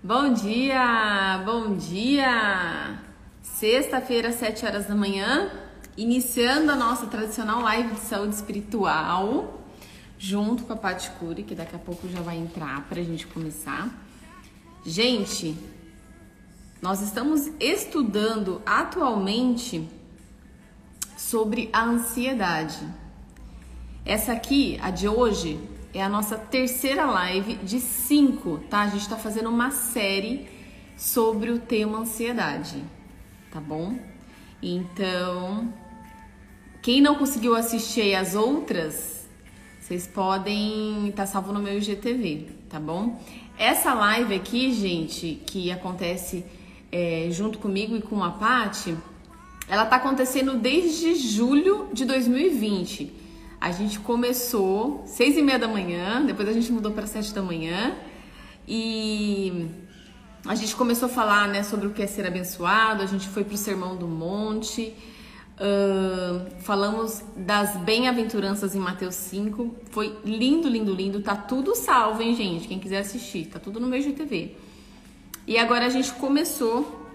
Bom dia, bom dia! Sexta-feira, 7 horas da manhã, iniciando a nossa tradicional live de saúde espiritual, junto com a Paty Cury, que daqui a pouco já vai entrar para a gente começar. Gente, nós estamos estudando atualmente sobre a ansiedade. Essa aqui, a de hoje, é a nossa terceira live de cinco, tá? A gente está fazendo uma série sobre o tema ansiedade, tá bom? Então, quem não conseguiu assistir as outras, vocês podem estar tá salvo no meu IGTV, tá bom? Essa live aqui, gente, que acontece é, junto comigo e com a Paty, ela tá acontecendo desde julho de 2020. A gente começou seis e meia da manhã, depois a gente mudou para sete da manhã e a gente começou a falar né, sobre o que é ser abençoado. A gente foi para o Sermão do Monte, uh, falamos das bem-aventuranças em Mateus 5. Foi lindo, lindo, lindo. Tá tudo salvo, hein, gente? Quem quiser assistir, tá tudo no meu GTV. E agora a gente começou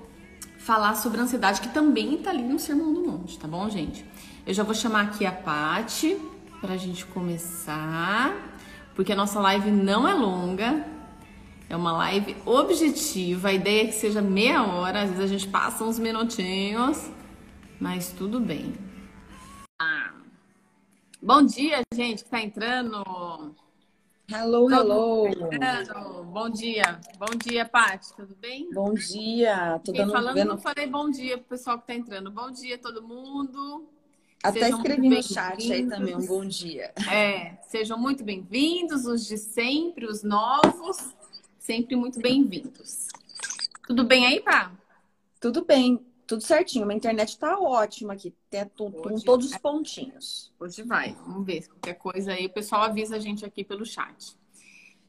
a falar sobre ansiedade, que também tá ali no Sermão do Monte, tá bom, gente? Eu já vou chamar aqui a Pati para a gente começar, porque a nossa live não é longa, é uma live objetiva. A ideia é que seja meia hora, às vezes a gente passa uns minutinhos, mas tudo bem. Ah. Bom dia, gente que está entrando. Hello, hello. Entrando. Bom dia. Bom dia, Paty. Tudo bem? Bom dia. Tô dando, falando, vendo... não falei bom dia pro pessoal que está entrando. Bom dia, todo mundo. Até sejam escrevi no chat aí também um bom dia. É, sejam muito bem-vindos, os de sempre, os novos, sempre muito bem-vindos. Tudo bem aí, pá? Tudo bem, tudo certinho. A internet tá ótima aqui, tem tudo, com todos os pontinhos. Hoje vai, vamos ver. Qualquer coisa aí, o pessoal avisa a gente aqui pelo chat.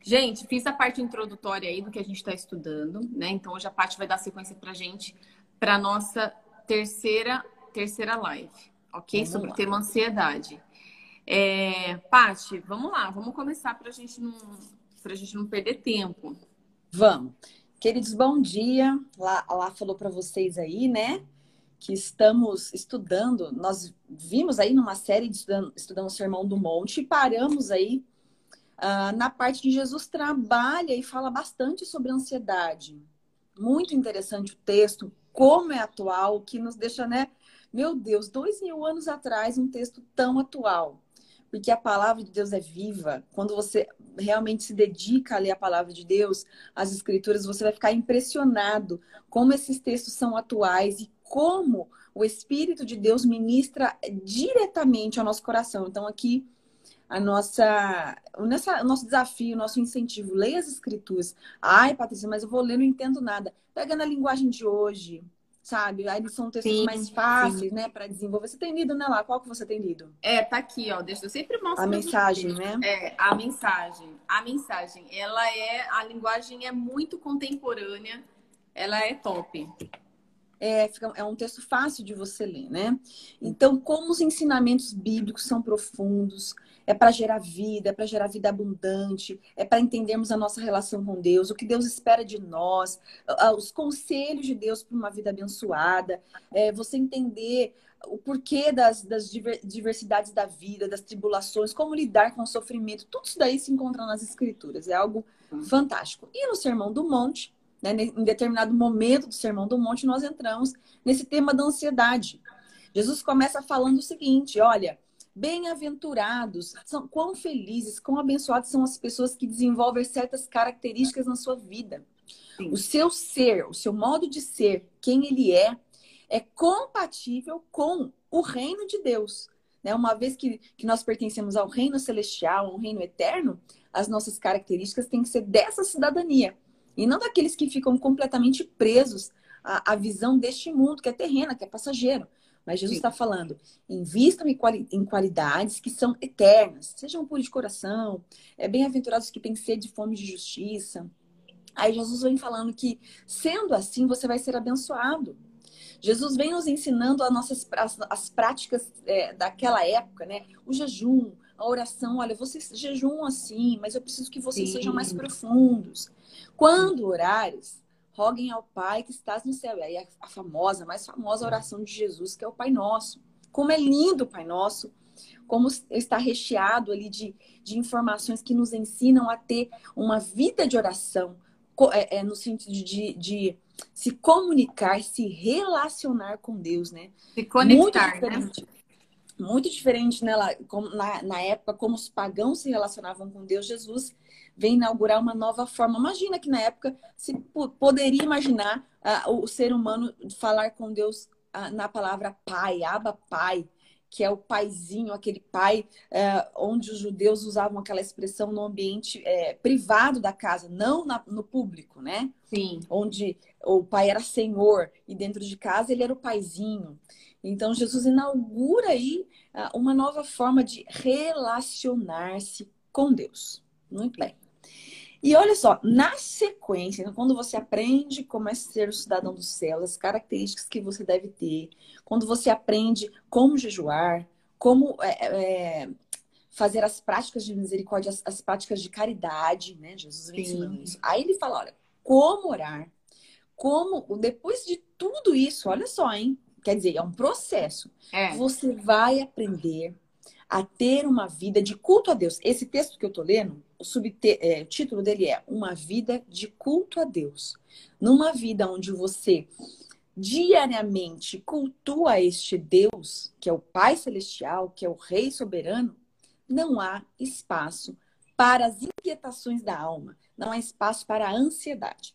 Gente, fiz a parte introdutória aí do que a gente está estudando, né? Então hoje a parte vai dar sequência pra gente para nossa terceira terceira live ok? Vamos Sobre lá. o tema ansiedade. É, Paty, vamos lá, vamos começar para gente não, a gente não perder tempo. Vamos. Queridos, bom dia. Lá, lá falou para vocês aí, né? Que estamos estudando, nós vimos aí numa série de estudando, estudando o Sermão do Monte e paramos aí uh, na parte que Jesus trabalha e fala bastante sobre ansiedade. Muito interessante o texto, como é atual, que nos deixa, né? Meu Deus, dois mil anos atrás, um texto tão atual. Porque a palavra de Deus é viva. Quando você realmente se dedica a ler a palavra de Deus, as escrituras, você vai ficar impressionado como esses textos são atuais e como o Espírito de Deus ministra diretamente ao nosso coração. Então, aqui, a nossa, o nosso desafio, o nosso incentivo, leia as escrituras. Ai, Patrícia, mas eu vou ler, não entendo nada. Pega na linguagem de hoje, sabe? Aí são textos sim, mais fáceis, sim. né, para desenvolver. Você tem lido, né, lá? Qual que você tem lido? É, tá aqui, ó. Deixa eu sempre mostrar. A mensagem, né? É, a mensagem. A mensagem, ela é a linguagem é muito contemporânea. Ela é top. É, fica, é um texto fácil de você ler, né? Então, como os ensinamentos bíblicos são profundos, é para gerar vida, é para gerar vida abundante, é para entendermos a nossa relação com Deus, o que Deus espera de nós, os conselhos de Deus para uma vida abençoada, é você entender o porquê das, das diversidades da vida, das tribulações, como lidar com o sofrimento, tudo isso daí se encontra nas Escrituras, é algo fantástico. E no Sermão do Monte, né, em determinado momento do Sermão do Monte, nós entramos nesse tema da ansiedade. Jesus começa falando o seguinte: olha, Bem-aventurados, são quão felizes, quão abençoados são as pessoas que desenvolvem certas características na sua vida. Sim. O seu ser, o seu modo de ser, quem ele é, é compatível com o reino de Deus. Né? Uma vez que, que nós pertencemos ao reino celestial, ao reino eterno, as nossas características têm que ser dessa cidadania. E não daqueles que ficam completamente presos à, à visão deste mundo, que é terrena, que é passageiro. Mas Jesus está falando, invistam em, quali em, qualidades que são eternas, sejam puros de coração, é, bem-aventurados que têm sede de fome de justiça. Aí Jesus vem falando que, sendo assim, você vai ser abençoado. Jesus vem nos ensinando as nossas as, as práticas é, daquela época, né? O jejum, a oração, olha, vocês jejuam assim, mas eu preciso que vocês Sim. sejam mais profundos. Quando orares, roguem ao Pai que estás no céu. E aí a, a famosa, a mais famosa oração de Jesus, que é o Pai Nosso. Como é lindo o Pai Nosso, como está recheado ali de, de informações que nos ensinam a ter uma vida de oração, é, é, no sentido de, de, se comunicar, se relacionar com Deus, né? Se conectar, Muito né? diferente. Né? Muito diferente né, na, na época, como os pagãos se relacionavam com Deus, Jesus vem inaugurar uma nova forma. Imagina que na época se poderia imaginar uh, o ser humano falar com Deus uh, na palavra pai, aba pai, que é o paizinho, aquele pai uh, onde os judeus usavam aquela expressão no ambiente é, privado da casa, não na, no público, né? Sim. Onde o pai era senhor e dentro de casa ele era o paizinho. Então Jesus inaugura aí uma nova forma de relacionar-se com Deus. Muito bem. E olha só, na sequência, quando você aprende como é ser o cidadão do céu, as características que você deve ter, quando você aprende como jejuar, como é, é, fazer as práticas de misericórdia, as, as práticas de caridade, né? Jesus vem ensinando isso. Aí ele fala, olha, como orar, como, depois de tudo isso, olha só, hein? Quer dizer, é um processo. É. Você vai aprender a ter uma vida de culto a Deus. Esse texto que eu tô lendo, o, subte... é, o título dele é Uma Vida de Culto a Deus. Numa vida onde você diariamente cultua este Deus, que é o Pai Celestial, que é o Rei Soberano, não há espaço para as inquietações da alma, não há espaço para a ansiedade.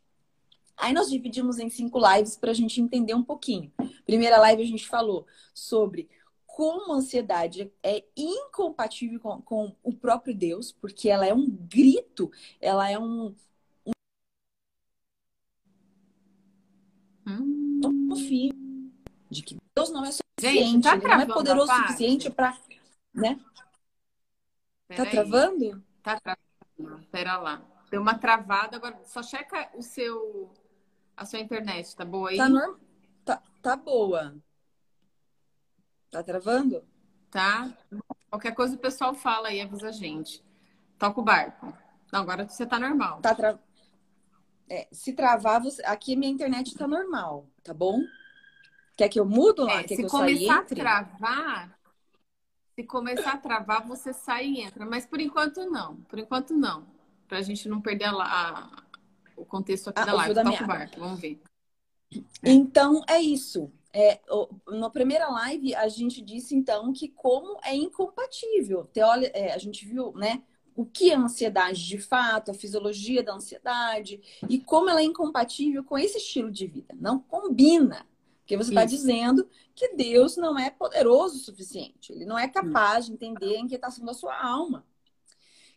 Aí nós dividimos em cinco lives para a gente entender um pouquinho. Primeira live a gente falou sobre como a ansiedade é incompatível com, com, o próprio Deus, porque ela é um grito, ela é um. um... Hum. de que Deus não é suficiente, Gente, tá não é poderoso o suficiente para. Né? Pera tá aí. travando? Tá travando. Pera lá. Deu uma travada, agora só checa o seu. A sua internet, tá boa aí? Tá, tá, tá boa. Tá travando? Tá. Qualquer coisa o pessoal fala aí, avisa a gente. Toca o barco. Não, agora você tá normal. Tá tra... É, se travar, você... aqui minha internet tá normal, tá bom? Quer que eu mudo lá? É, Quer se que começar a travar, se começar a travar, você sai e entra. Mas por enquanto não. Por enquanto não. Pra gente não perder a, a, o contexto aqui ah, da live. Toca o barco, vamos ver. Então é isso. É, na primeira live, a gente disse, então, que como é incompatível. É, a gente viu, né? O que é ansiedade de fato, a fisiologia da ansiedade e como ela é incompatível com esse estilo de vida. Não combina. Porque você está dizendo que Deus não é poderoso o suficiente. Ele não é capaz de entender a inquietação da sua alma.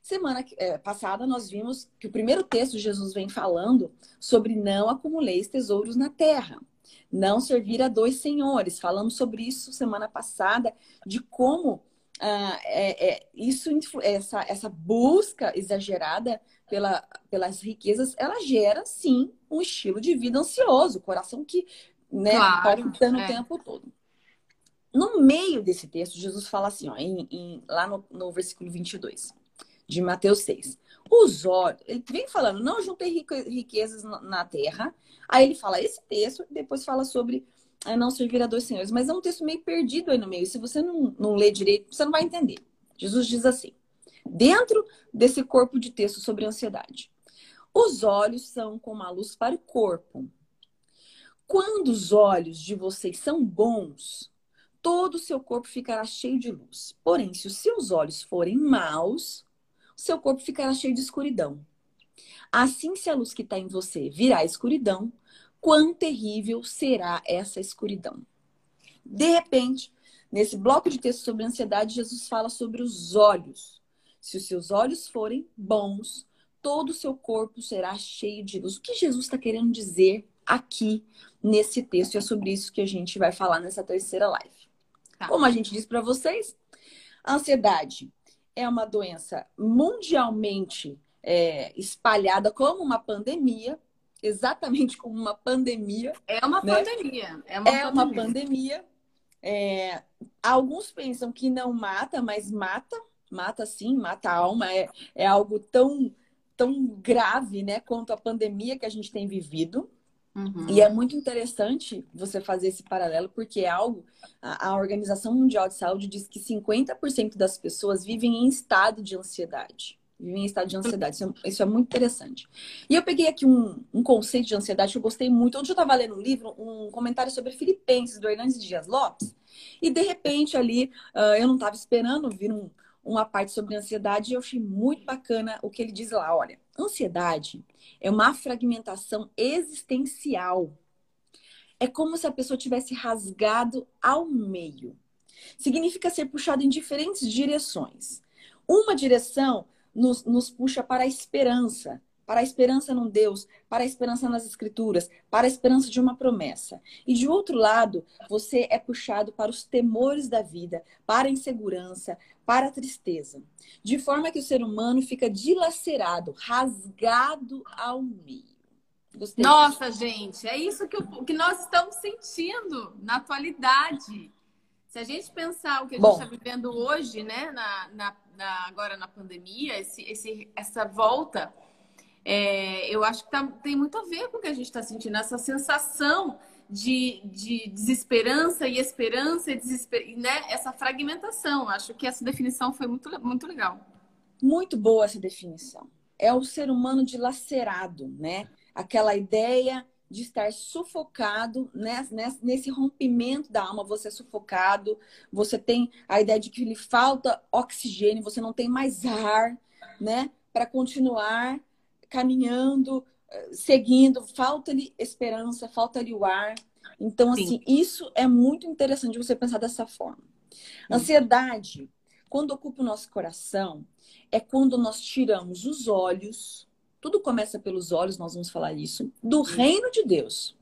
Semana é, passada, nós vimos que o primeiro texto Jesus vem falando sobre não acumuleis tesouros na terra não servir a dois senhores. Falamos sobre isso semana passada, de como ah, é, é, isso, essa, essa busca exagerada pela, pelas riquezas, ela gera, sim, um estilo de vida ansioso, coração que né, claro, palpitando é. o tempo todo. No meio desse texto, Jesus fala assim, ó, em, em, lá no, no versículo 22 de Mateus 6. Os olhos, ele vem falando, não juntei riquezas na terra. Aí ele fala esse texto, depois fala sobre é, não servir a dois senhores. Mas é um texto meio perdido aí no meio. Se você não, não lê direito, você não vai entender. Jesus diz assim: dentro desse corpo de texto sobre ansiedade, os olhos são como a luz para o corpo. Quando os olhos de vocês são bons, todo o seu corpo ficará cheio de luz. Porém, se os seus olhos forem maus, seu corpo ficará cheio de escuridão. Assim, se a luz que está em você virar escuridão, quão terrível será essa escuridão. De repente, nesse bloco de texto sobre ansiedade, Jesus fala sobre os olhos. Se os seus olhos forem bons, todo o seu corpo será cheio de luz. O que Jesus está querendo dizer aqui nesse texto? E é sobre isso que a gente vai falar nessa terceira live. Tá. Como a gente disse para vocês, a ansiedade é uma doença mundialmente é, espalhada como uma pandemia, exatamente como uma pandemia. É uma né? pandemia. É uma é pandemia. Uma pandemia. É, alguns pensam que não mata, mas mata, mata sim, mata a alma, é, é algo tão, tão grave, né, quanto a pandemia que a gente tem vivido. Uhum. E é muito interessante você fazer esse paralelo, porque é algo. A, a Organização Mundial de Saúde diz que 50% das pessoas vivem em estado de ansiedade. Vivem em estado de ansiedade. Isso é, isso é muito interessante. E eu peguei aqui um, um, conceito de ansiedade que eu gostei muito. Onde eu estava lendo um livro, um comentário sobre Filipenses, do Hernandes Dias Lopes. E de repente ali, uh, eu não estava esperando vir um, uma parte sobre ansiedade e eu achei muito bacana o que ele diz lá. Olha, ansiedade é uma fragmentação existencial. É como se a pessoa tivesse rasgado ao meio. Significa ser puxado em diferentes direções. Uma direção nos, nos puxa para a esperança, para a esperança num Deus, para a esperança nas Escrituras, para a esperança de uma promessa. E de outro lado, você é puxado para os temores da vida, para a insegurança, para a tristeza. De forma que o ser humano fica dilacerado, rasgado ao meio. Gostei Nossa, disso. gente, é isso que, o, que nós estamos sentindo na atualidade. Se a gente pensar o que a gente está vivendo hoje, né, na, na, na, agora na pandemia, esse, esse, essa volta é, eu acho que tá, tem muito a ver com o que a gente está sentindo, essa sensação de, de desesperança e esperança e desesper... né? essa fragmentação. Acho que essa definição foi muito, muito legal. Muito boa essa definição. É o ser humano dilacerado, né? Aquela ideia de estar sufocado né? nesse rompimento da alma, você é sufocado, você tem a ideia de que lhe falta oxigênio, você não tem mais ar, né? Para continuar caminhando, seguindo, falta-lhe esperança, falta-lhe o ar. Então, Sim. assim, isso é muito interessante você pensar dessa forma. Ansiedade, quando ocupa o nosso coração, é quando nós tiramos os olhos, tudo começa pelos olhos, nós vamos falar isso, do reino de Deus.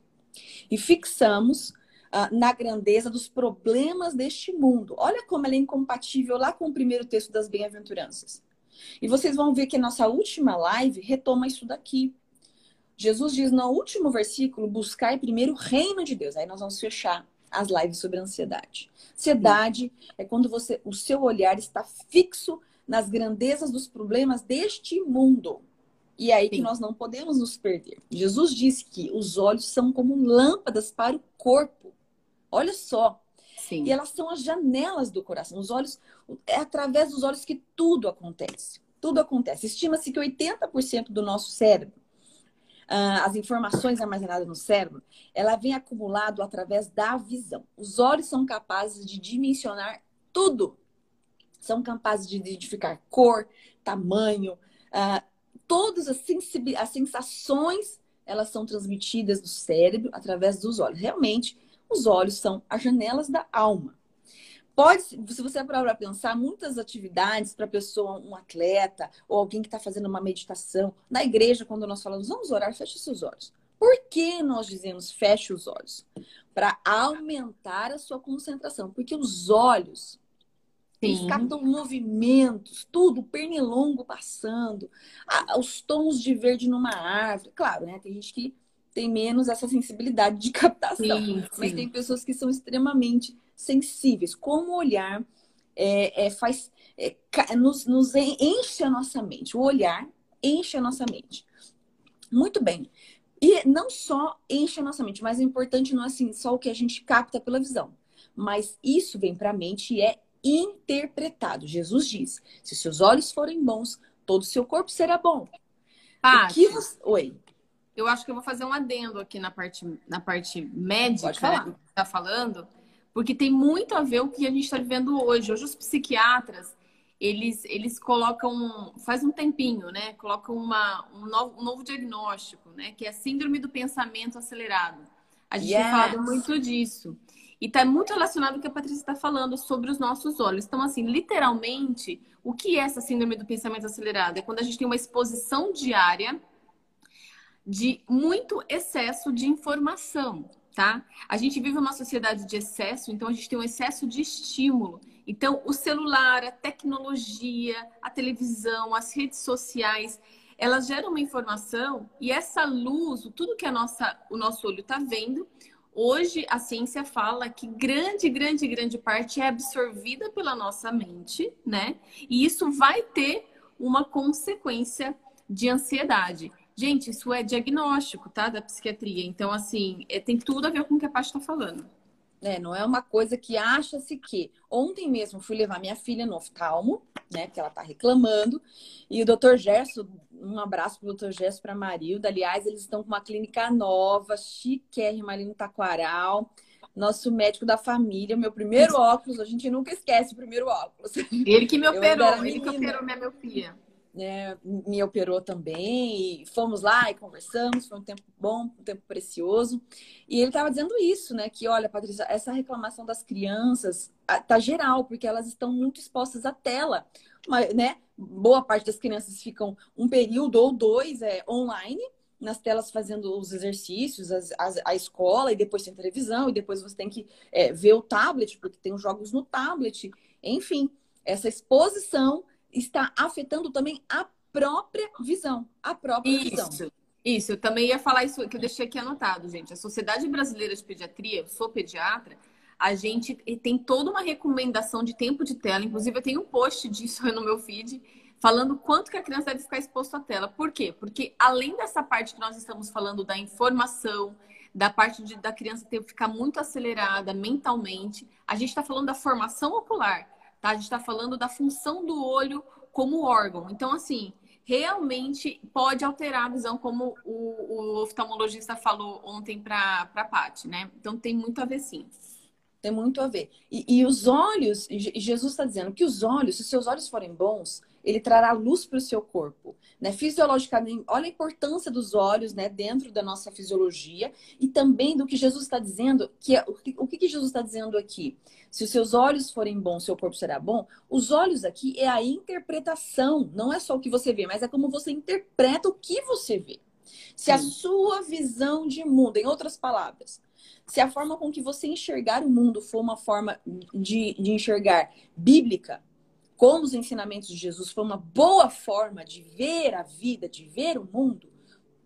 E fixamos uh, na grandeza dos problemas deste mundo. Olha como ela é incompatível lá com o primeiro texto das bem-aventuranças. E vocês vão ver que nossa última live retoma isso daqui. Jesus diz no último versículo: buscai primeiro o reino de Deus. Aí nós vamos fechar as lives sobre ansiedade. Ansiedade é quando você, o seu olhar está fixo nas grandezas dos problemas deste mundo. E é aí Sim. que nós não podemos nos perder. Jesus disse que os olhos são como lâmpadas para o corpo. Olha só, Sim. E elas são as janelas do coração. Os olhos, é através dos olhos que tudo acontece. Tudo acontece. Estima-se que 80% do nosso cérebro, as informações armazenadas no cérebro, ela vem acumulado através da visão. Os olhos são capazes de dimensionar tudo. São capazes de identificar cor, tamanho, uh, todas as, as sensações elas são transmitidas do cérebro através dos olhos. Realmente, os olhos são as janelas da alma. Pode, se você parar para pensar, muitas atividades para pessoa, um atleta ou alguém que está fazendo uma meditação, na igreja, quando nós falamos, vamos orar, feche seus olhos. Por que nós dizemos feche os olhos? Para aumentar a sua concentração. Porque os olhos captam movimentos, tudo, pernilongo passando, os tons de verde numa árvore. Claro, né? Tem gente que tem menos essa sensibilidade de captação. Sim, Mas tem pessoas que são extremamente sensíveis. Como o olhar é, é, faz, é, nos, nos enche a nossa mente. O olhar enche a nossa mente. Muito bem. E não só enche a nossa mente, mas o importante não é assim, só o que a gente capta pela visão. Mas isso vem para a mente e é interpretado. Jesus diz: se seus olhos forem bons, todo o seu corpo será bom. Que você... Oi eu acho que eu vou fazer um adendo aqui na parte, na parte médica que está falando, porque tem muito a ver o que a gente está vivendo hoje. Hoje os psiquiatras, eles, eles colocam, faz um tempinho, né? Colocam uma, um, novo, um novo diagnóstico, né? Que é a síndrome do pensamento acelerado. A gente yes. tem falado muito disso. E está muito relacionado com o que a Patrícia está falando sobre os nossos olhos. Então, assim, literalmente, o que é essa síndrome do pensamento acelerado? É quando a gente tem uma exposição diária de muito excesso de informação, tá? A gente vive uma sociedade de excesso, então a gente tem um excesso de estímulo. Então, o celular, a tecnologia, a televisão, as redes sociais, elas geram uma informação e essa luz, tudo que a nossa, o nosso olho está vendo, Hoje a ciência fala que grande, grande, grande parte é absorvida pela nossa mente, né? E isso vai ter uma consequência de ansiedade. Gente, isso é diagnóstico, tá? Da psiquiatria. Então, assim, é, tem tudo a ver com o que a Paty está falando. É, não é uma coisa que acha-se que. Ontem mesmo fui levar minha filha no oftalmo, né? Que ela tá reclamando. E o doutor Gerson, um abraço pro doutor Gerson para Marilda. Aliás, eles estão com uma clínica nova, chiquérrima ali no Taquaral. Nosso médico da família, meu primeiro óculos, a gente nunca esquece o primeiro óculos. Ele que me operou, ele que operou minha miopia né, me operou também, e fomos lá e conversamos, foi um tempo bom, um tempo precioso. E ele estava dizendo isso, né? Que, olha, Patrícia, essa reclamação das crianças tá geral, porque elas estão muito expostas à tela. Mas, né? Boa parte das crianças ficam um período ou dois é, online, nas telas fazendo os exercícios, as, as, a escola, e depois tem televisão, e depois você tem que é, ver o tablet, porque tem os jogos no tablet. Enfim, essa exposição está afetando também a própria visão. A própria isso, visão. Isso, eu também ia falar isso que eu deixei aqui anotado, gente. A Sociedade Brasileira de Pediatria, eu sou pediatra, a gente tem toda uma recomendação de tempo de tela. Inclusive, eu tenho um post disso no meu feed, falando quanto que a criança deve ficar exposta à tela. Por quê? Porque além dessa parte que nós estamos falando da informação, da parte de, da criança ter ficar muito acelerada mentalmente, a gente está falando da formação ocular. Tá? A gente está falando da função do olho como órgão. Então, assim, realmente pode alterar a visão, como o, o oftalmologista falou ontem para a Paty, né? Então, tem muito a ver, sim. Tem muito a ver. E, e os olhos, Jesus está dizendo que os olhos, se seus olhos forem bons, ele trará luz para o seu corpo. Né? Fisiologicamente, olha a importância dos olhos né, dentro da nossa fisiologia e também do que Jesus está dizendo, que é, o que, que Jesus está dizendo aqui? Se os seus olhos forem bons, seu corpo será bom. Os olhos aqui é a interpretação, não é só o que você vê, mas é como você interpreta o que você vê. Se a sua visão de mundo, em outras palavras, se a forma com que você enxergar o mundo for uma forma de, de enxergar bíblica, como os ensinamentos de Jesus foi uma boa forma de ver a vida, de ver o mundo,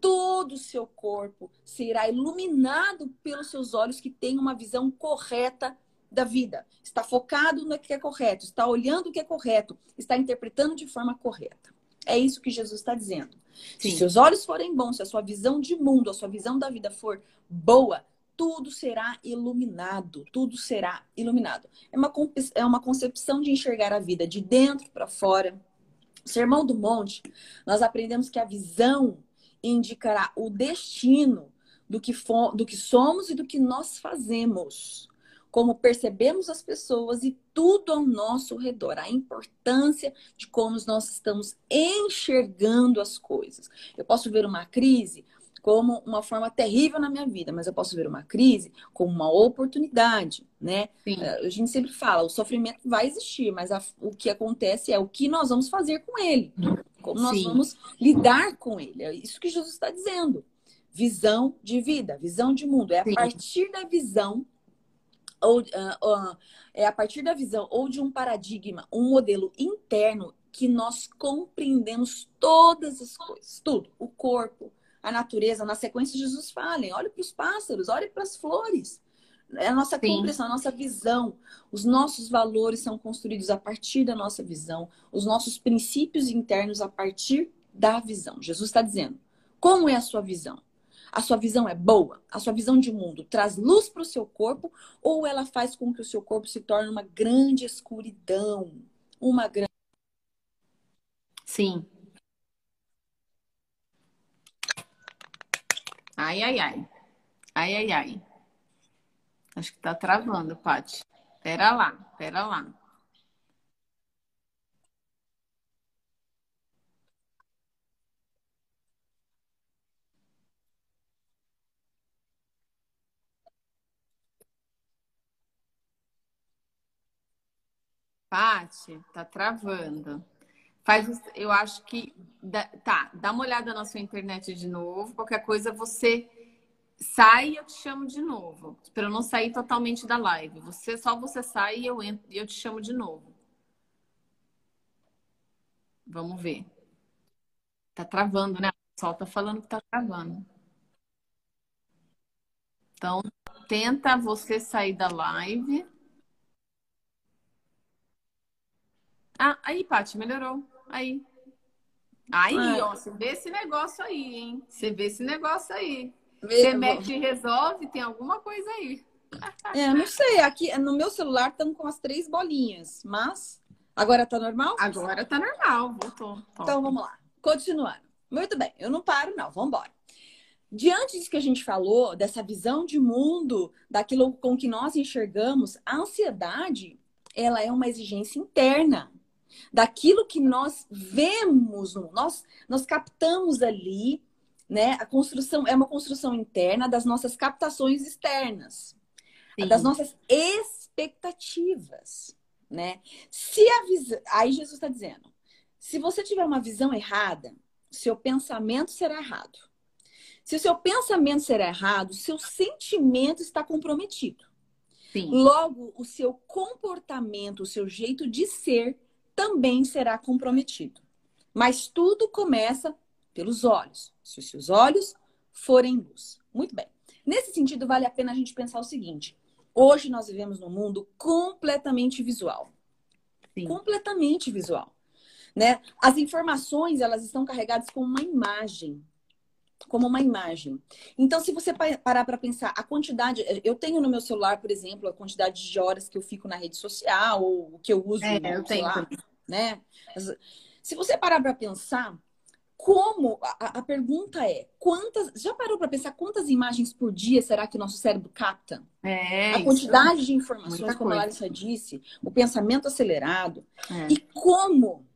todo o seu corpo será iluminado pelos seus olhos que têm uma visão correta da vida. Está focado no que é correto, está olhando o que é correto, está interpretando de forma correta. É isso que Jesus está dizendo. Sim. Se seus olhos forem bons, se a sua visão de mundo, a sua visão da vida for boa, tudo será iluminado, tudo será iluminado. É uma, é uma concepção de enxergar a vida de dentro para fora. Sermão do Monte, nós aprendemos que a visão indicará o destino do que, do que somos e do que nós fazemos. Como percebemos as pessoas e tudo ao nosso redor, a importância de como nós estamos enxergando as coisas. Eu posso ver uma crise, como uma forma terrível na minha vida, mas eu posso ver uma crise como uma oportunidade, né? Sim. É, a gente sempre fala, o sofrimento vai existir, mas a, o que acontece é o que nós vamos fazer com ele, como nós Sim. vamos lidar com ele. É isso que Jesus está dizendo. Visão de vida, visão de mundo. É a Sim. partir da visão ou uh, uh, é a partir da visão ou de um paradigma, um modelo interno que nós compreendemos todas as coisas, tudo, o corpo, a natureza, na sequência, Jesus fala: olhe para os pássaros, olhe para as flores. É a nossa compreensão, a nossa visão. Os nossos valores são construídos a partir da nossa visão, os nossos princípios internos a partir da visão. Jesus está dizendo: como é a sua visão? A sua visão é boa? A sua visão de mundo traz luz para o seu corpo ou ela faz com que o seu corpo se torne uma grande escuridão? Uma grande. Sim. Ai, ai, ai. Ai, ai, ai. Acho que tá travando, Paty. Pera lá, pera lá. Paty, tá travando. Faz, eu acho que tá, dá uma olhada na sua internet de novo. Qualquer coisa você sai e eu te chamo de novo. Para eu não sair totalmente da live. Você só você sai e eu entro e eu te chamo de novo. Vamos ver. Tá travando, né? O pessoal tá falando que tá travando. Então, tenta você sair da live. Ah, aí, Paty, melhorou. Aí. Aí, ah. ó, você vê esse negócio aí, hein? Você vê esse negócio aí. Você mete e resolve, tem alguma coisa aí. É, não sei. Aqui no meu celular estão com as três bolinhas, mas agora tá normal? Agora tá normal, voltou. Então vamos lá. Continuando. Muito bem, eu não paro, não. Vamos embora. Diante disso que a gente falou, dessa visão de mundo, daquilo com que nós enxergamos, a ansiedade, ela é uma exigência interna daquilo que nós vemos, nós, nós captamos ali, né? A construção é uma construção interna das nossas captações externas, Sim. das nossas expectativas, né? Se a visão, aí Jesus está dizendo, se você tiver uma visão errada, seu pensamento será errado. Se o seu pensamento será errado, seu sentimento está comprometido. Sim. Logo, o seu comportamento, o seu jeito de ser também será comprometido. Mas tudo começa pelos olhos. Se os seus olhos forem luz. Muito bem. Nesse sentido, vale a pena a gente pensar o seguinte: hoje nós vivemos num mundo completamente visual. Sim. Completamente visual. Né? As informações elas estão carregadas com uma imagem como uma imagem. Então, se você parar para pensar a quantidade, eu tenho no meu celular, por exemplo, a quantidade de horas que eu fico na rede social ou que eu uso, é, eu tenho. Lá, né? Se você parar para pensar, como a, a, pergunta é, quantas, já parou para pensar quantas imagens por dia será que o nosso cérebro capta? É, a quantidade de informações, como a Larissa disse, o pensamento acelerado é. e como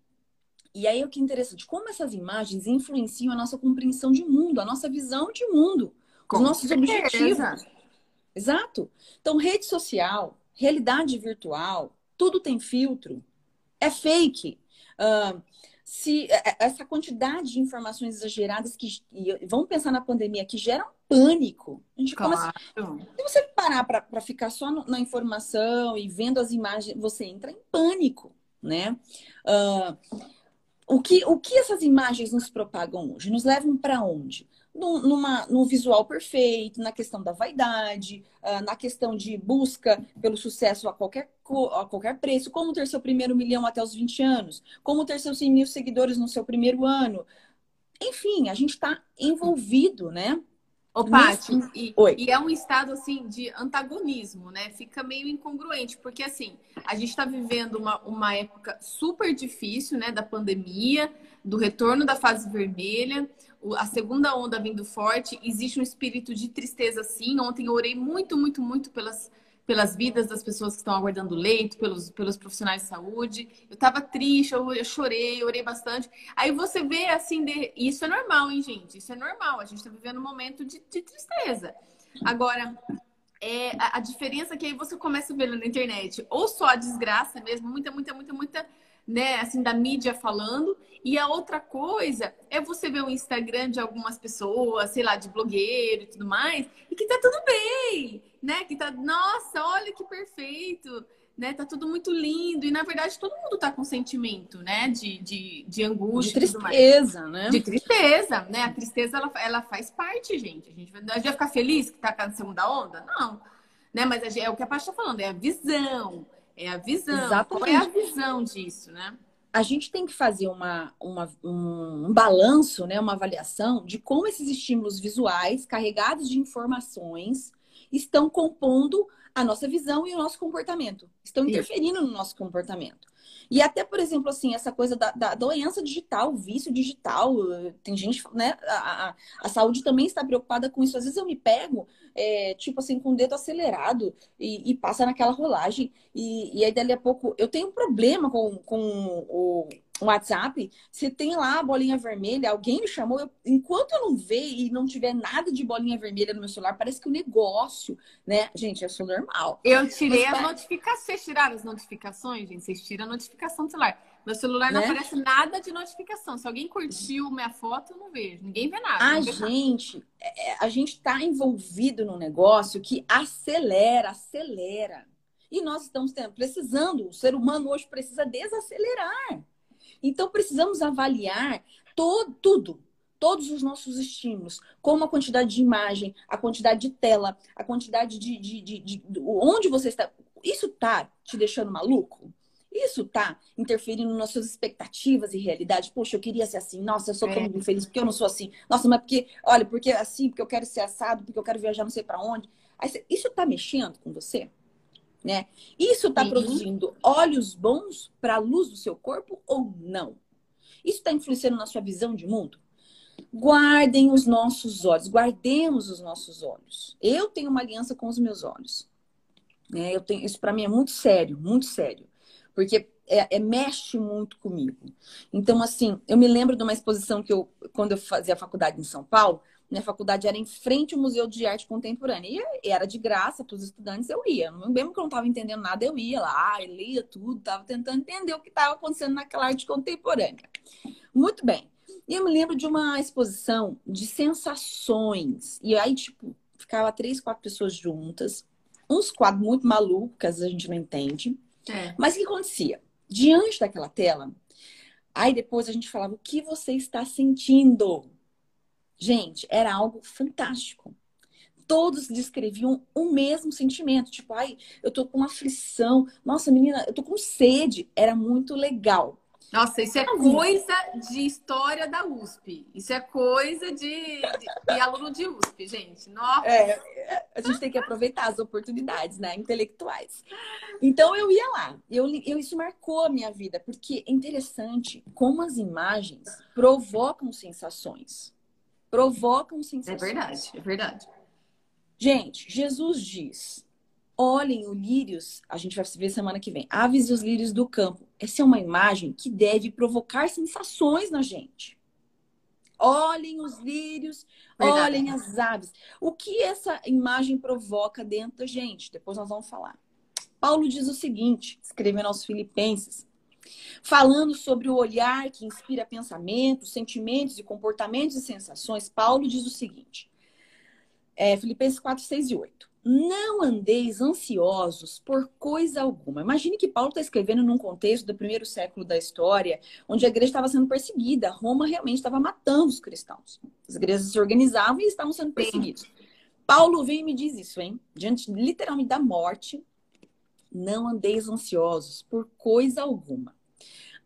e aí o que é interessante, como essas imagens influenciam a nossa compreensão de mundo, a nossa visão de mundo, Com os nossos certeza. objetivos. Exato. Então, rede social, realidade virtual, tudo tem filtro, é fake. Uh, se é, é, essa quantidade de informações exageradas que vamos pensar na pandemia que geram pânico. A gente claro. começa, se você parar para ficar só no, na informação e vendo as imagens, você entra em pânico, né? Uh, o que, o que essas imagens nos propagam hoje? Nos levam para onde? No, numa, visual perfeito, na questão da vaidade, uh, na questão de busca pelo sucesso a qualquer, a qualquer preço, como ter seu primeiro milhão até os 20 anos, como ter seus 100 mil seguidores no seu primeiro ano. Enfim, a gente está envolvido, né? Ô, Paty, e, e, é um estado assim de antagonismo, né? Fica meio incongruente, porque assim, a gente está vivendo uma, uma época super difícil, né? Da pandemia, do retorno da fase vermelha, a segunda onda vindo forte, existe um espírito de tristeza, sim. Ontem eu orei muito, muito, muito pelas pelas vidas das pessoas que estão aguardando leito, pelos, pelos profissionais de saúde. Eu estava triste, eu, eu, chorei, orei bastante. Aí você vê assim, de... isso é normal, hein, gente? Isso é normal. A gente está vivendo um momento de, de tristeza. Agora, é, a, a, diferença é que aí você começa a ver na internet ou só a desgraça mesmo, muita, muita, muita, muita né, assim, da mídia falando. E a outra coisa é você ver o Instagram de algumas pessoas, sei lá, de blogueiro e tudo mais, e que tá tudo bem, né? Que tá, nossa, olha que perfeito, né? Tá tudo muito lindo. E na verdade todo mundo tá com sentimento, né? De, de, de angústia. De tristeza, né? De tristeza, né? A tristeza, ela, ela faz parte, gente. A gente, a gente vai ficar feliz que tá na segunda onda? Não. Né? Mas é o que a Paty tá falando, é a visão é a visão. Exatamente. Qual é a visão disso, né? A gente tem que fazer uma, uma, um, balanço, né, uma avaliação de como esses estímulos visuais, carregados de informações, estão compondo a nossa visão e o nosso comportamento. Estão interferindo no nosso comportamento. E até, por exemplo, assim, essa coisa da, da doença digital, vício digital, tem gente, né? A, a, a, saúde também está preocupada com isso. Às vezes eu me pego, é, tipo assim, com o dedo acelerado e, e passa naquela rolagem. E, e aí, dali a pouco, eu tenho um problema com, com o WhatsApp, se tem lá a bolinha vermelha, alguém me chamou, eu, enquanto eu não ver e não tiver nada de bolinha vermelha no meu celular, parece que o negócio, né? Gente, eu sou normal. Eu tirei Mas, as notificações. Vocês tiraram as notificações, gente? Vocês tiram a notificação do celular. Meu celular não né? aparece nada de notificação. Se alguém curtiu minha foto, eu não vejo. Ninguém vê nada. A gente, nada. É, a gente está envolvido num negócio que acelera, acelera. E nós estamos precisando, o ser humano hoje precisa desacelerar. Então, precisamos avaliar todo, tudo. todos os nossos estímulos, como a quantidade de imagem, a quantidade de tela, a quantidade de, de, de, de onde você está. Isso tá te deixando maluco? Isso tá interferindo nas suas expectativas e realidade. Poxa, eu queria ser assim. Nossa, eu sou tão é. infeliz porque eu não sou assim. Nossa, mas porque, olha, porque é assim, porque eu quero ser assado, porque eu quero viajar não sei para onde. Aí, isso tá mexendo com você? Né? Isso tá produzindo olhos bons para a luz do seu corpo ou não? Isso está influenciando na sua visão de mundo? Guardem os nossos olhos, guardemos os nossos olhos. Eu tenho uma aliança com os meus olhos. Né? Eu tenho, isso para mim é muito sério, muito sério porque é, é, mexe muito comigo. Então, assim, eu me lembro de uma exposição que eu, quando eu fazia faculdade em São Paulo, minha faculdade era em frente ao Museu de Arte Contemporânea. E era de graça para os estudantes, eu ia. Mesmo que eu não estava entendendo nada, eu ia lá, eu lia tudo, estava tentando entender o que estava acontecendo naquela arte contemporânea. Muito bem. E eu me lembro de uma exposição de sensações. E aí, tipo, ficava três, quatro pessoas juntas. Uns quadros muito malucos, que às vezes a gente não entende. É. Mas o que acontecia? Diante daquela tela, aí depois a gente falava o que você está sentindo. Gente, era algo fantástico. Todos descreviam o mesmo sentimento, tipo, ai, eu tô com aflição, nossa, menina, eu tô com sede. Era muito legal. Nossa, isso é coisa de história da USP. Isso é coisa de, de, de aluno de USP, gente. Nossa. É, a gente tem que aproveitar as oportunidades, né? Intelectuais. Então eu ia lá. Eu, eu, isso marcou a minha vida, porque é interessante como as imagens provocam sensações. Provocam sensações. É verdade, é verdade. Gente, Jesus diz: olhem os lírios, a gente vai ver semana que vem, aves e os lírios do campo. Essa é uma imagem que deve provocar sensações na gente. Olhem os lírios, Verdade. olhem as aves. O que essa imagem provoca dentro da gente? Depois nós vamos falar. Paulo diz o seguinte, escrevendo aos Filipenses, falando sobre o olhar que inspira pensamentos, sentimentos e comportamentos e sensações. Paulo diz o seguinte, é, Filipenses 4, 6 e 8. Não andeis ansiosos por coisa alguma. Imagine que Paulo está escrevendo num contexto do primeiro século da história, onde a igreja estava sendo perseguida. Roma realmente estava matando os cristãos. As igrejas se organizavam e estavam sendo perseguidos. Paulo vem e me diz isso, hein? Diante literalmente da morte, não andeis ansiosos por coisa alguma.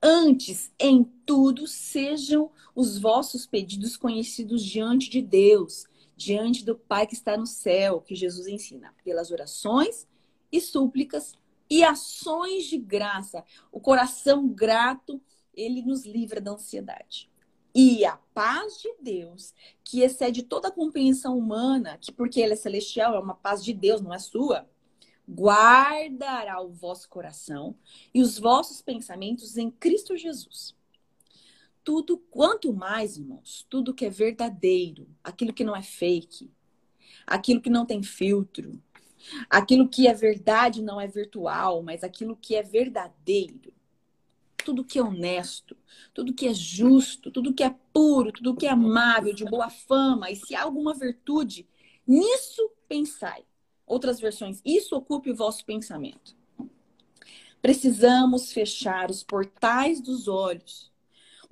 Antes, em tudo, sejam os vossos pedidos conhecidos diante de Deus diante do Pai que está no céu, que Jesus ensina, pelas orações e súplicas e ações de graça. O coração grato, ele nos livra da ansiedade. E a paz de Deus, que excede toda a compreensão humana, que porque ele é celestial, é uma paz de Deus, não é sua, guardará o vosso coração e os vossos pensamentos em Cristo Jesus tudo, quanto mais, irmãos, tudo que é verdadeiro, aquilo que não é fake, aquilo que não tem filtro, aquilo que é verdade não é virtual, mas aquilo que é verdadeiro, tudo que é honesto, tudo que é justo, tudo que é puro, tudo que é amável, de boa fama, e se há alguma virtude, nisso pensai. Outras versões, isso ocupe o vosso pensamento. Precisamos fechar os portais dos olhos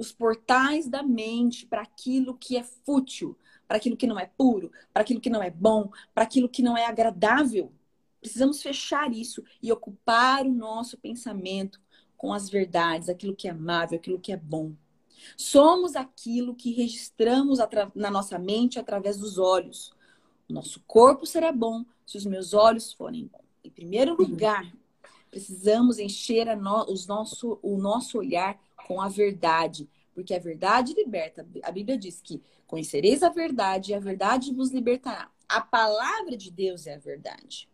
os portais da mente para aquilo que é fútil, para aquilo que não é puro, para aquilo que não é bom, para aquilo que não é agradável. Precisamos fechar isso e ocupar o nosso pensamento com as verdades, aquilo que é amável, aquilo que é bom. Somos aquilo que registramos na nossa mente através dos olhos. Nosso corpo será bom se os meus olhos forem bons. Em primeiro lugar, precisamos encher no, os nosso, o nosso olhar com a verdade, porque a verdade liberta. A Bíblia diz que conhecereis a verdade e a verdade vos libertará. A palavra de Deus é a verdade.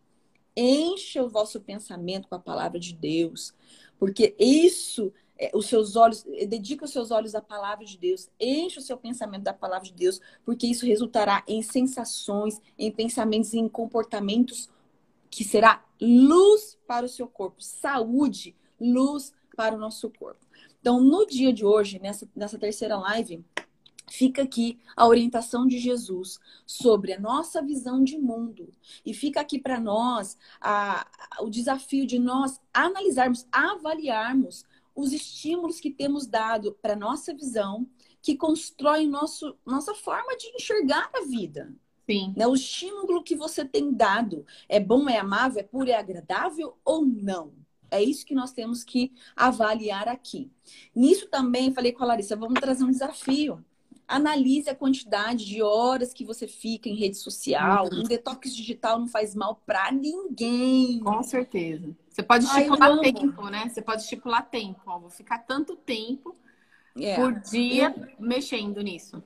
Encha o vosso pensamento com a palavra de Deus, porque isso, é, os seus olhos, dedica os seus olhos à palavra de Deus, enche o seu pensamento da palavra de Deus, porque isso resultará em sensações, em pensamentos e em comportamentos que será luz para o seu corpo, saúde, luz para o nosso corpo. Então, no dia de hoje, nessa, nessa terceira live, fica aqui a orientação de Jesus sobre a nossa visão de mundo. E fica aqui para nós a, a, o desafio de nós analisarmos, avaliarmos os estímulos que temos dado para nossa visão que constrói nosso, nossa forma de enxergar a vida. Sim. Né? O estímulo que você tem dado é bom, é amável, é puro, é agradável ou não? É isso que nós temos que avaliar aqui. Nisso também, falei com a Larissa, vamos trazer um desafio. Analise a quantidade de horas que você fica em rede social. Uhum. Um detox digital não faz mal para ninguém. Com certeza. Você pode estipular Ai, tempo, né? Você pode estipular tempo. Ó, vou ficar tanto tempo é. por dia eu... mexendo nisso.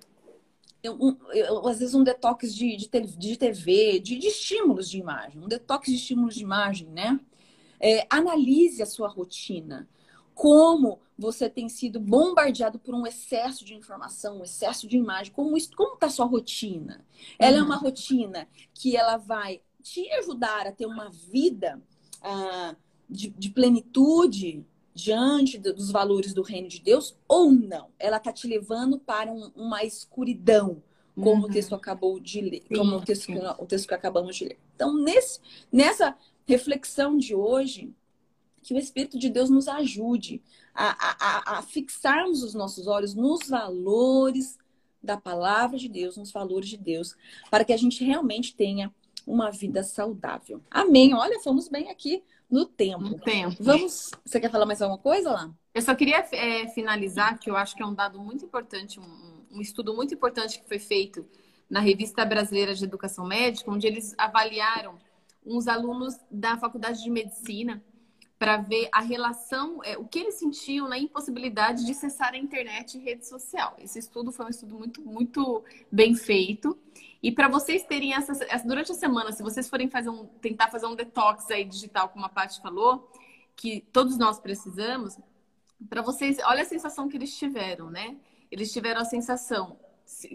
Eu, um, eu, às vezes um detox de, de, de TV, de, de, estímulos de imagem, um detox de estímulos de imagem, né? É, analise a sua rotina como você tem sido bombardeado por um excesso de informação, um excesso de imagem, como isso, como está a sua rotina? Ela é uma uhum. rotina que ela vai te ajudar a ter uma vida ah, de, de, plenitude diante dos valores do reino de Deus ou não? Ela está te levando para um, uma escuridão, como uhum. o texto acabou de ler, sim, como o texto, o texto que acabamos de ler. Então, nesse, nessa reflexão de hoje, que o Espírito de Deus nos ajude a, a, a fixarmos os nossos olhos nos valores da palavra de Deus, nos valores de Deus, para que a gente realmente tenha uma vida saudável. Amém. Olha, fomos bem aqui no tempo. No tempo. Vamos. Você quer falar mais alguma coisa lá? Eu só queria é, finalizar, que eu acho que é um dado muito importante, um, um estudo muito importante que foi feito na Revista Brasileira de Educação Médica, onde eles avaliaram uns alunos da Faculdade de Medicina para ver a relação, é, o que eles sentiam na impossibilidade de acessar a internet e rede social. Esse estudo foi um estudo muito, muito bem feito. E para vocês terem essa, durante a semana, se vocês forem fazer um, tentar fazer um detox aí digital, como a Paty falou, que todos nós precisamos, para vocês, olha a sensação que eles tiveram, né? Eles tiveram a sensação,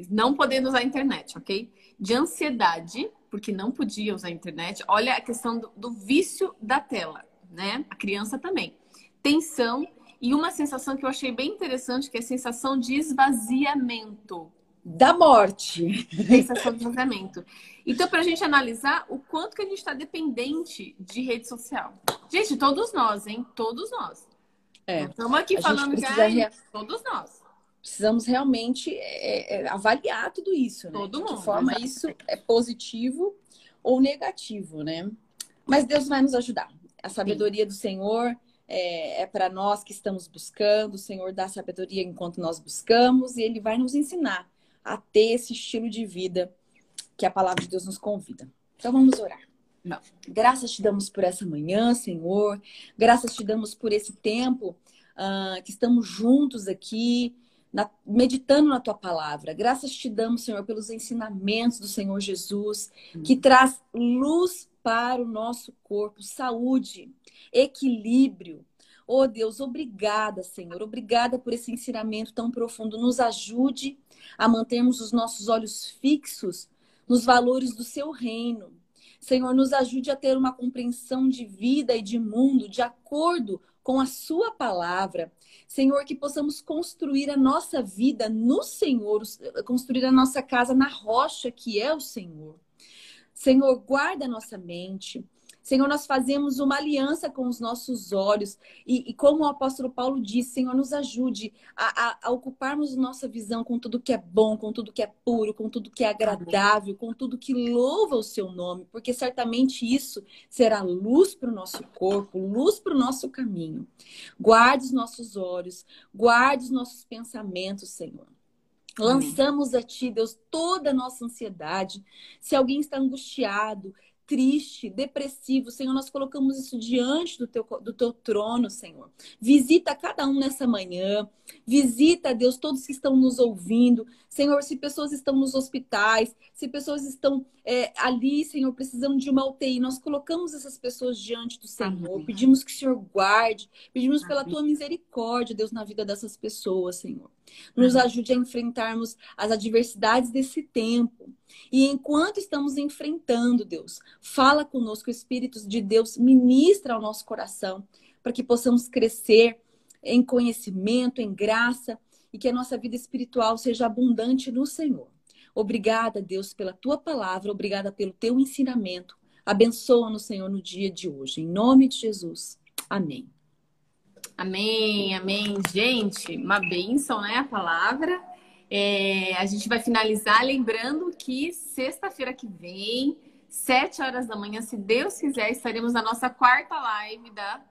não podendo usar a internet, ok? De ansiedade, porque não podia usar a internet. Olha a questão do, do vício da tela né? A criança também. Tensão e uma sensação que eu achei bem interessante, que é a sensação de esvaziamento. Da morte. Sensação de esvaziamento. Então, para a gente analisar o quanto que a gente está dependente de rede social. Gente, todos nós, hein? Todos nós. É. Estamos aqui a falando que rea... todos nós. Precisamos realmente é, é, avaliar tudo isso, né? Todo mundo. De que forma exatamente. isso é positivo ou negativo, né? Mas Deus vai nos ajudar. A sabedoria Sim. do Senhor é, é para nós que estamos buscando. O Senhor dá sabedoria enquanto nós buscamos e Ele vai nos ensinar a ter esse estilo de vida que a palavra de Deus nos convida. Então vamos orar. Não. Graças te damos por essa manhã, Senhor. Graças te damos por esse tempo uh, que estamos juntos aqui, na, meditando na tua palavra. Graças te damos, Senhor, pelos ensinamentos do Senhor Jesus, que traz luz para o nosso corpo, saúde, equilíbrio. Oh Deus, obrigada, Senhor. Obrigada por esse ensinamento tão profundo. Nos ajude a mantermos os nossos olhos fixos nos valores do seu reino. Senhor, nos ajude a ter uma compreensão de vida e de mundo de acordo com a sua palavra. Senhor, que possamos construir a nossa vida no Senhor, construir a nossa casa na rocha que é o Senhor. Senhor, guarda a nossa mente. Senhor, nós fazemos uma aliança com os nossos olhos. E, e como o apóstolo Paulo disse, Senhor, nos ajude a, a, a, ocuparmos nossa visão com tudo que é bom, com tudo que é puro, com tudo que é agradável, com tudo que louva o seu nome, porque certamente isso será luz para o nosso corpo, luz para o nosso caminho. Guarde os nossos olhos, guarde os nossos pensamentos, Senhor. Lançamos a Ti, Deus, toda a nossa ansiedade. Se alguém está angustiado, triste, depressivo, Senhor, nós colocamos isso diante do teu, do teu trono, Senhor. Visita cada um nessa manhã. Visita, Deus, todos que estão nos ouvindo. Senhor, se pessoas estão nos hospitais, se pessoas estão é, ali, Senhor, precisando de uma UTI, nós colocamos essas pessoas diante do Senhor. Amém. Pedimos que o Senhor guarde, pedimos Amém. pela tua misericórdia, Deus, na vida dessas pessoas, Senhor. Nos Amém. ajude a enfrentarmos as adversidades desse tempo. E enquanto estamos enfrentando, Deus, fala conosco, o Espírito de Deus ministra ao nosso coração, para que possamos crescer em conhecimento, em graça e que a nossa vida espiritual seja abundante no Senhor. Obrigada, Deus, pela tua palavra, obrigada pelo teu ensinamento. Abençoa-nos, Senhor, no dia de hoje. Em nome de Jesus. Amém. Amém, amém. Gente, uma bênção, né? A palavra. É, a gente vai finalizar lembrando que sexta-feira que vem, sete horas da manhã, se Deus quiser, estaremos na nossa quarta live da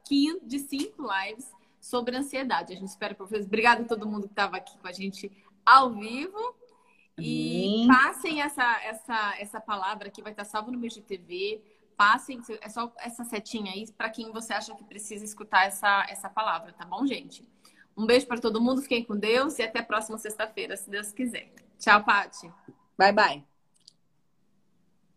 de cinco lives sobre ansiedade. A gente espera por vocês. Obrigada a todo mundo que estava aqui com a gente ao vivo. E passem essa, essa, essa palavra que vai estar salvo no meu GTV. Passem, é só essa setinha aí para quem você acha que precisa escutar essa, essa palavra, tá bom, gente? Um beijo para todo mundo, fiquem com Deus e até a próxima sexta-feira, se Deus quiser. Tchau, Pati. Bye, bye.